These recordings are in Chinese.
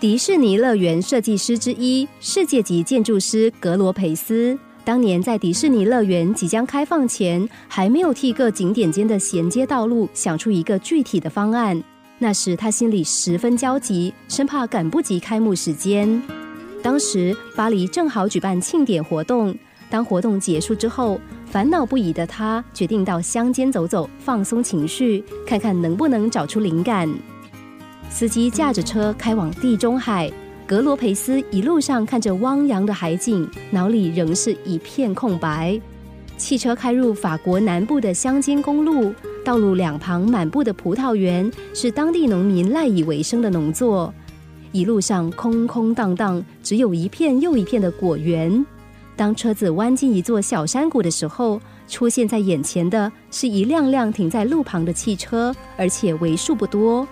迪士尼乐园设计师之一、世界级建筑师格罗培斯，当年在迪士尼乐园即将开放前，还没有替各景点间的衔接道路想出一个具体的方案。那时他心里十分焦急，生怕赶不及开幕时间。当时巴黎正好举办庆典活动，当活动结束之后，烦恼不已的他决定到乡间走走，放松情绪，看看能不能找出灵感。司机驾着车开往地中海，格罗培斯一路上看着汪洋的海景，脑里仍是一片空白。汽车开入法国南部的乡间公路，道路两旁满布的葡萄园是当地农民赖以为生的农作。一路上空空荡荡，只有一片又一片的果园。当车子弯进一座小山谷的时候，出现在眼前的是一辆辆停在路旁的汽车，而且为数不多。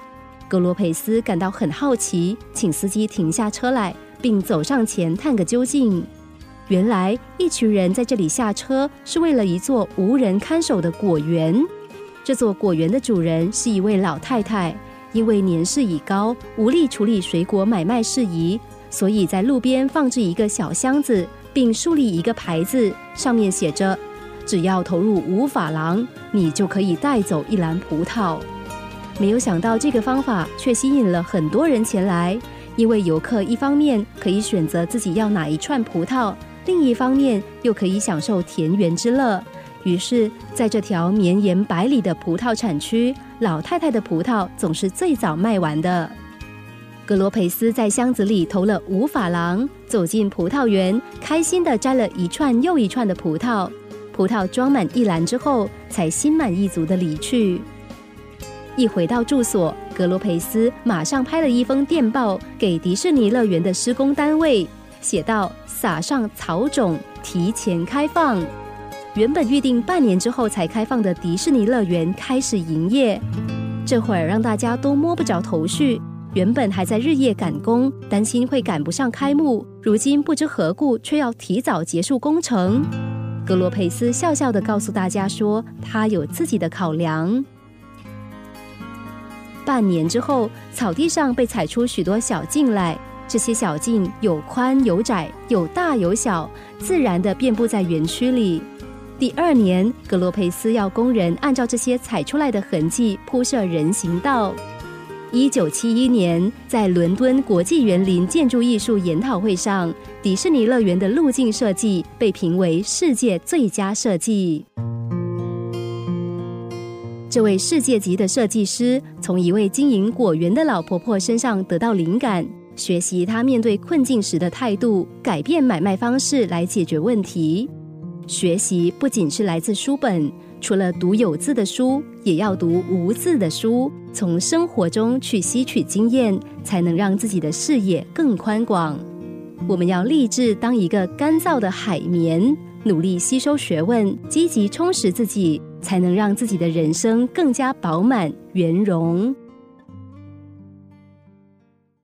格罗佩斯感到很好奇，请司机停下车来，并走上前探个究竟。原来，一群人在这里下车，是为了一座无人看守的果园。这座果园的主人是一位老太太，因为年事已高，无力处理水果买卖事宜，所以在路边放置一个小箱子，并树立一个牌子，上面写着：“只要投入五法郎，你就可以带走一篮葡萄。”没有想到，这个方法却吸引了很多人前来。因为游客一方面可以选择自己要哪一串葡萄，另一方面又可以享受田园之乐。于是，在这条绵延百里的葡萄产区，老太太的葡萄总是最早卖完的。格罗培斯在箱子里投了五法郎，走进葡萄园，开心地摘了一串又一串的葡萄。葡萄装满一篮之后，才心满意足地离去。一回到住所，格罗佩斯马上拍了一封电报给迪士尼乐园的施工单位，写道：“撒上草种，提前开放。”原本预定半年之后才开放的迪士尼乐园开始营业，这会儿让大家都摸不着头绪。原本还在日夜赶工，担心会赶不上开幕，如今不知何故却要提早结束工程。格罗佩斯笑笑的告诉大家说：“他有自己的考量。”半年之后，草地上被踩出许多小径来。这些小径有宽有窄，有大有小，自然的遍布在园区里。第二年，格洛佩斯要工人按照这些踩出来的痕迹铺设人行道。一九七一年，在伦敦国际园林建筑艺术研讨会上，迪士尼乐园的路径设计被评为世界最佳设计。这位世界级的设计师从一位经营果园的老婆婆身上得到灵感，学习她面对困境时的态度，改变买卖方式来解决问题。学习不仅是来自书本，除了读有字的书，也要读无字的书，从生活中去吸取经验，才能让自己的视野更宽广。我们要立志当一个干燥的海绵，努力吸收学问，积极充实自己。才能让自己的人生更加饱满圆融。